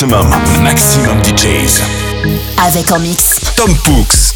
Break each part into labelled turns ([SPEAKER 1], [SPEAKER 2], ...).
[SPEAKER 1] Maximum, maximum DJs.
[SPEAKER 2] Avec en mix.
[SPEAKER 1] Tom Pooks.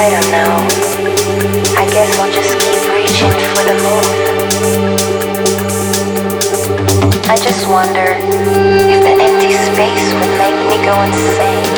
[SPEAKER 3] I don't know. I guess I'll just keep reaching for the moon. I just wonder if the empty space would make me go insane.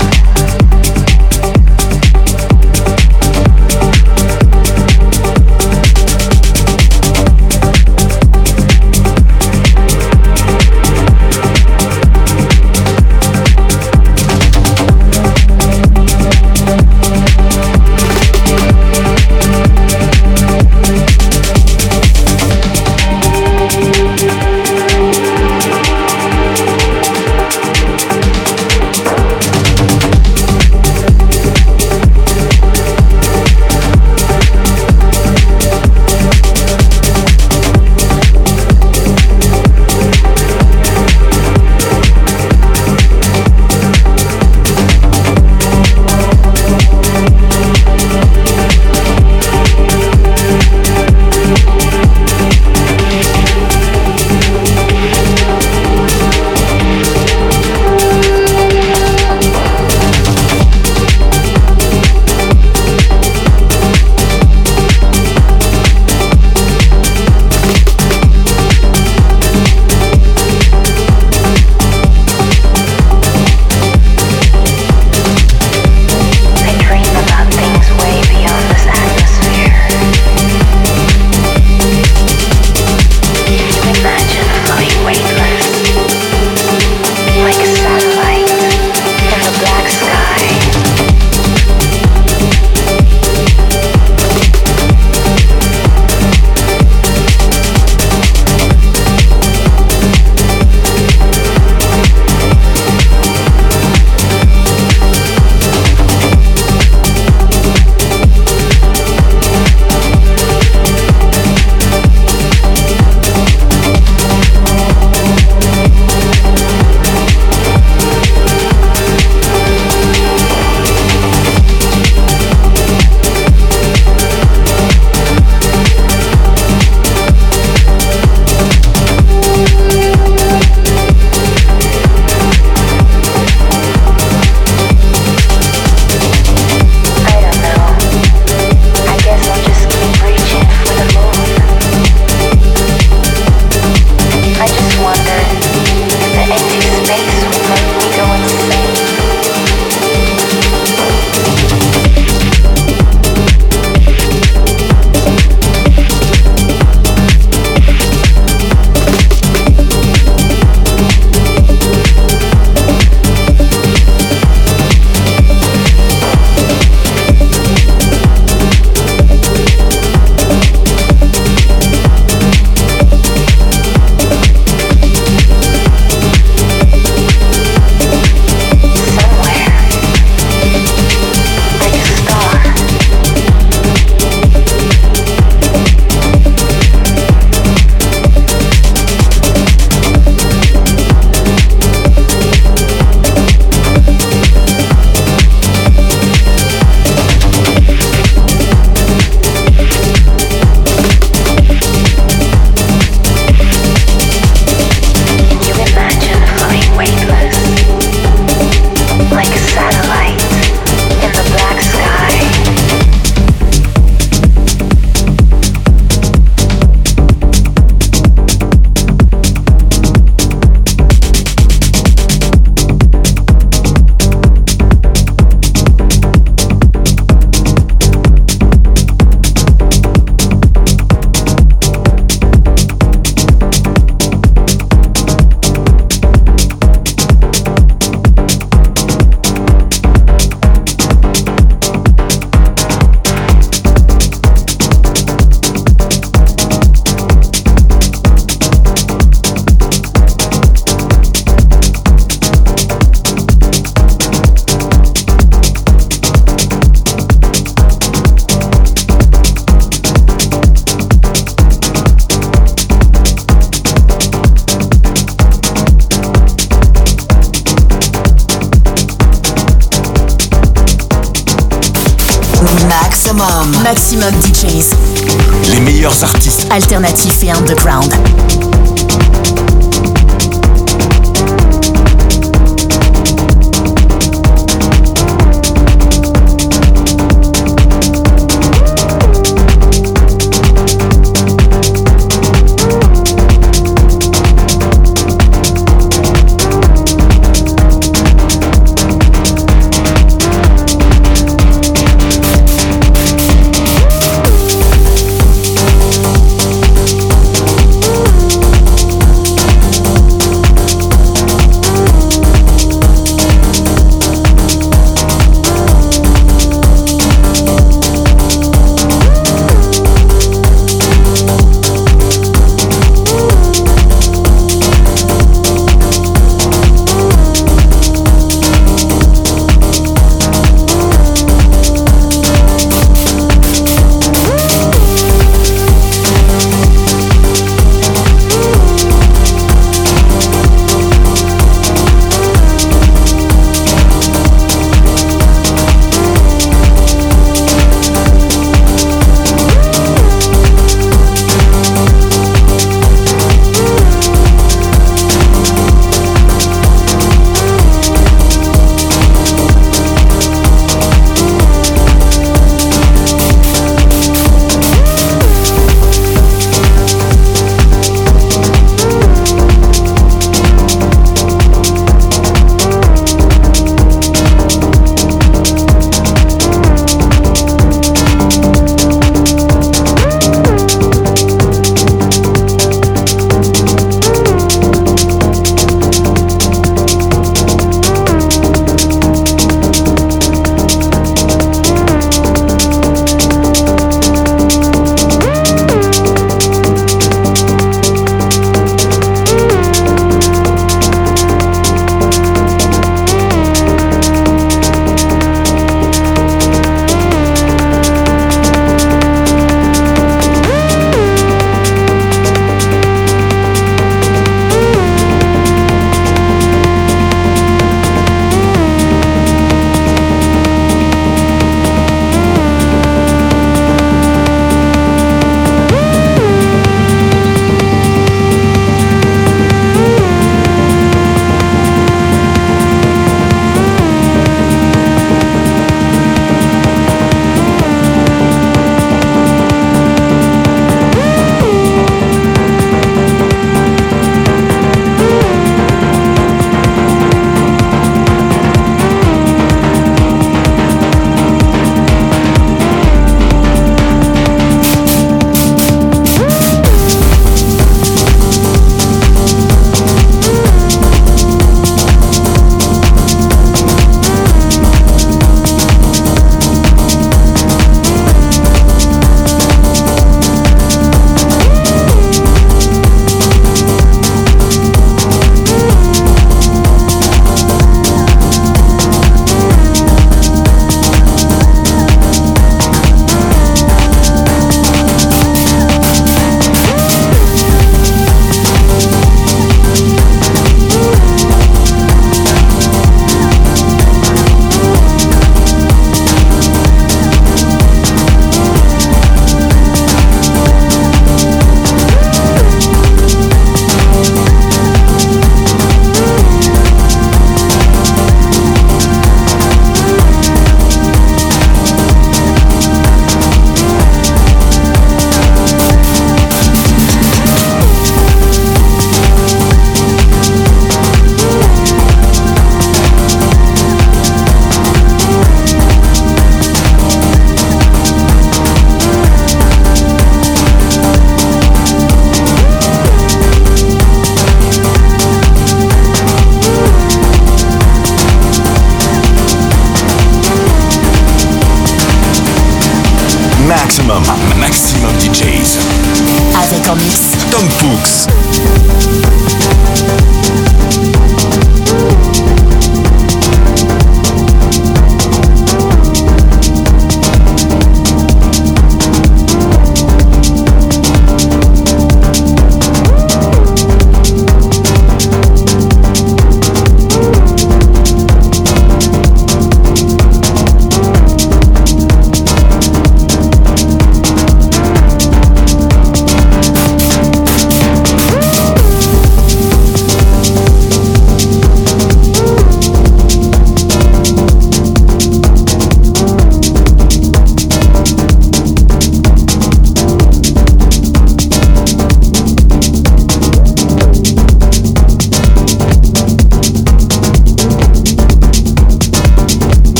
[SPEAKER 1] Alternatifs et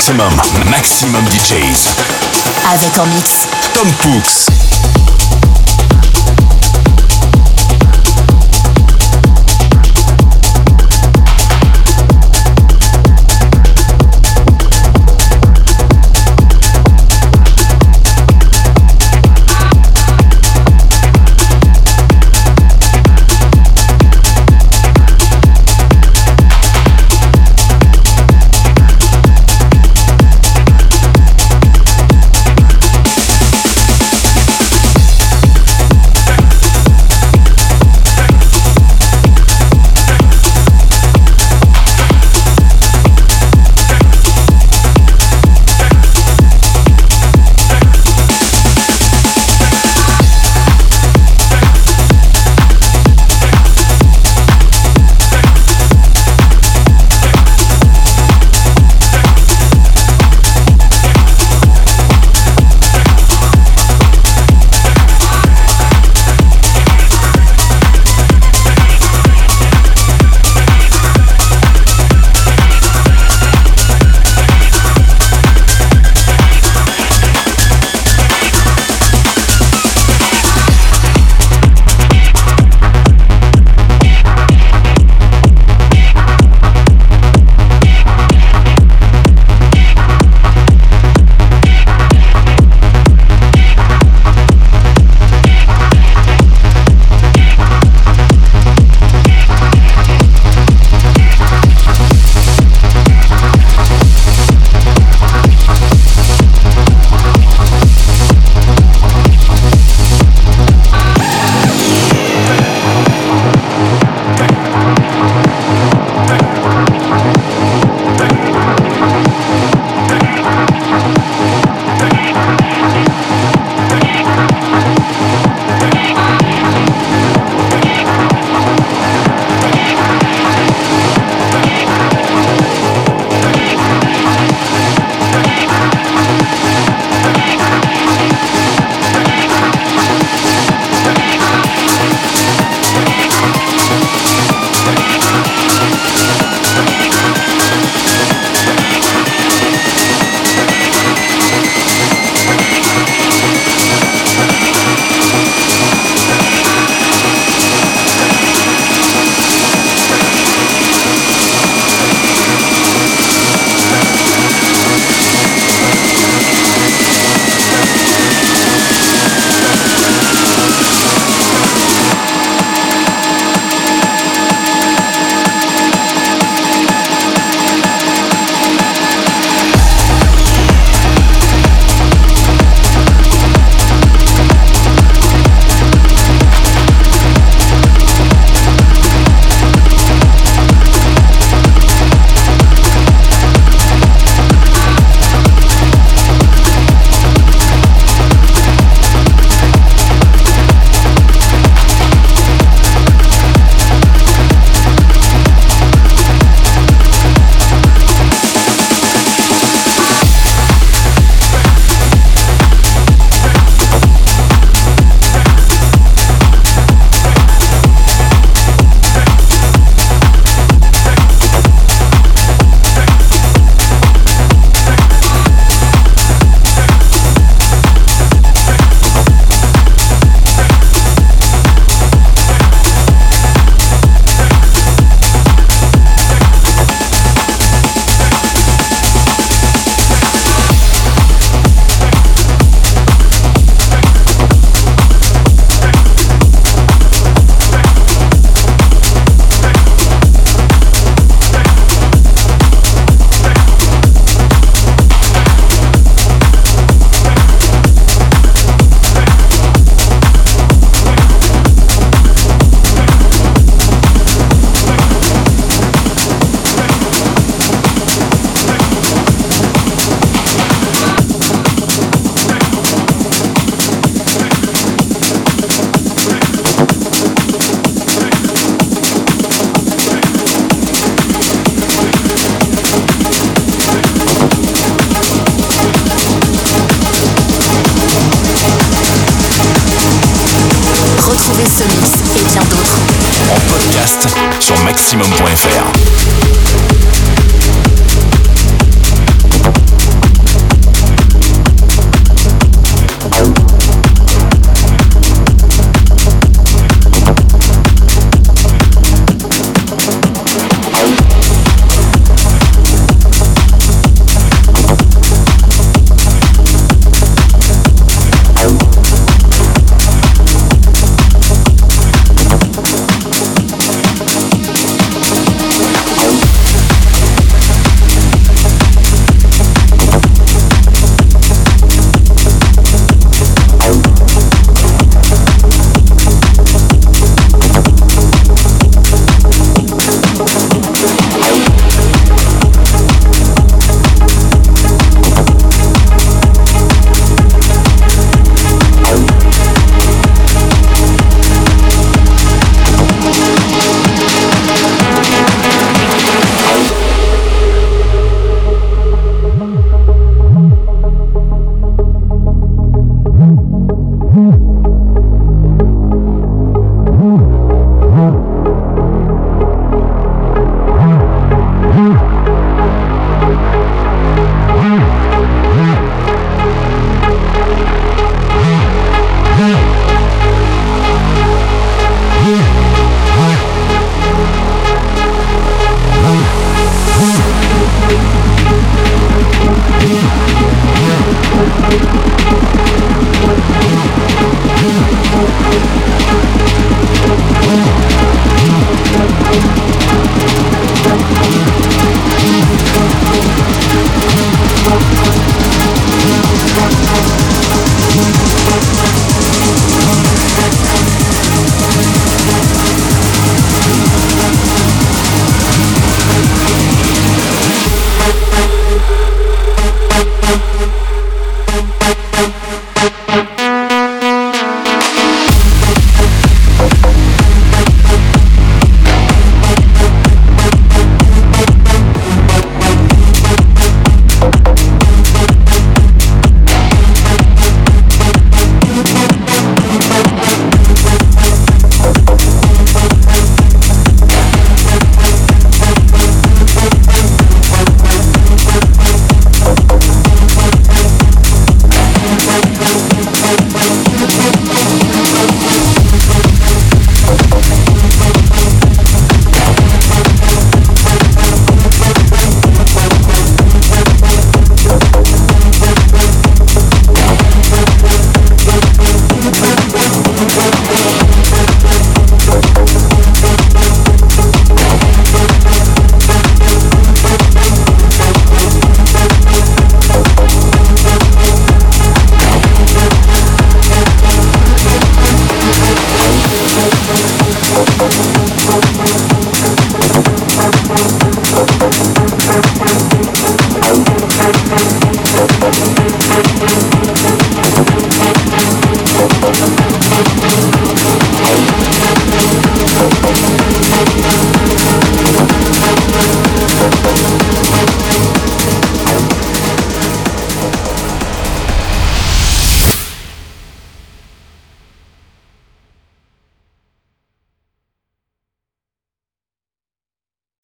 [SPEAKER 1] Maximum, Maximum DJs.
[SPEAKER 2] Avec en mix
[SPEAKER 1] Tom Cooks.